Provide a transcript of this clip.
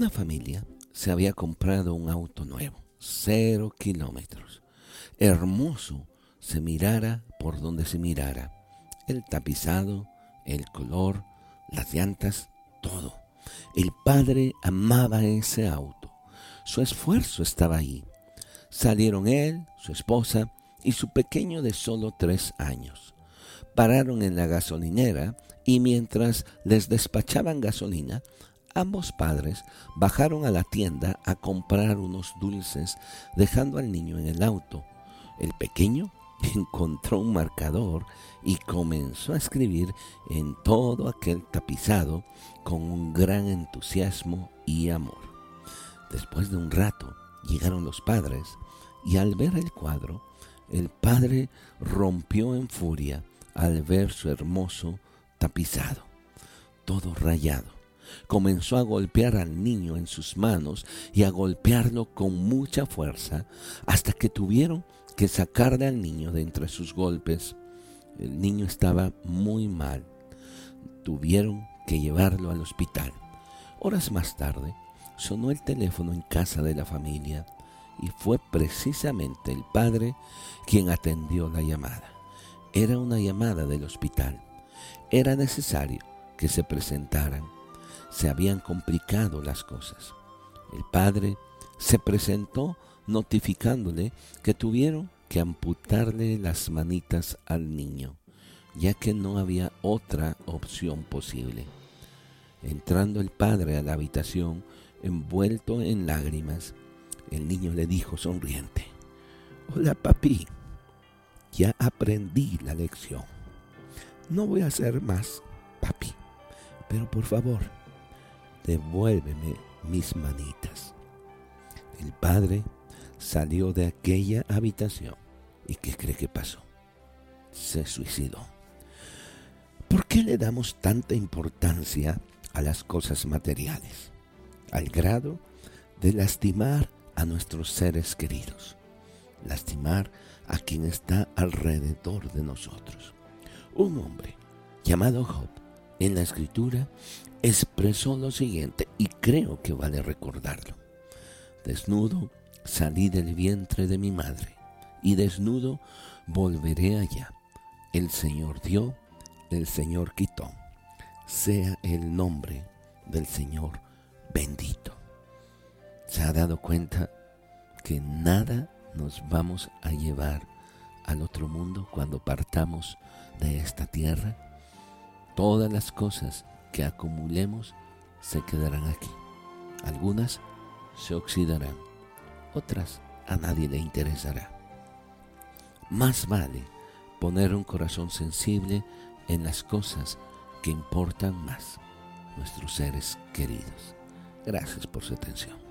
Una familia se había comprado un auto nuevo, cero kilómetros. Hermoso se mirara por donde se mirara. El tapizado, el color, las llantas, todo. El padre amaba ese auto. Su esfuerzo estaba ahí. Salieron él, su esposa y su pequeño de solo tres años. Pararon en la gasolinera y mientras les despachaban gasolina, ambos padres bajaron a la tienda a comprar unos dulces, dejando al niño en el auto. El pequeño encontró un marcador y comenzó a escribir en todo aquel tapizado con un gran entusiasmo y amor. Después de un rato llegaron los padres y al ver el cuadro, el padre rompió en furia al ver su hermoso tapizado, todo rayado. Comenzó a golpear al niño en sus manos y a golpearlo con mucha fuerza hasta que tuvieron que sacarle al niño de entre sus golpes. El niño estaba muy mal. Tuvieron que llevarlo al hospital. Horas más tarde, sonó el teléfono en casa de la familia y fue precisamente el padre quien atendió la llamada. Era una llamada del hospital. Era necesario que se presentaran. Se habían complicado las cosas. El padre se presentó notificándole que tuvieron que amputarle las manitas al niño, ya que no había otra opción posible. Entrando el padre a la habitación, envuelto en lágrimas, el niño le dijo sonriente, Hola papi, ya aprendí la lección. No voy a hacer más, papi, pero por favor, devuélveme mis manitas. El padre salió de aquella habitación. ¿Y qué cree que pasó? Se suicidó. ¿Por qué le damos tanta importancia a las cosas materiales? Al grado de lastimar a nuestros seres queridos, lastimar a quien está alrededor de nosotros. Un hombre llamado Job en la escritura expresó lo siguiente y creo que vale recordarlo. Desnudo salí del vientre de mi madre, y desnudo volveré allá. El Señor dio, el Señor quitó. Sea el nombre del Señor bendito. ¿Se ha dado cuenta que nada nos vamos a llevar al otro mundo cuando partamos de esta tierra? Todas las cosas que acumulemos se quedarán aquí. Algunas se oxidarán otras a nadie le interesará. Más vale poner un corazón sensible en las cosas que importan más, nuestros seres queridos. Gracias por su atención.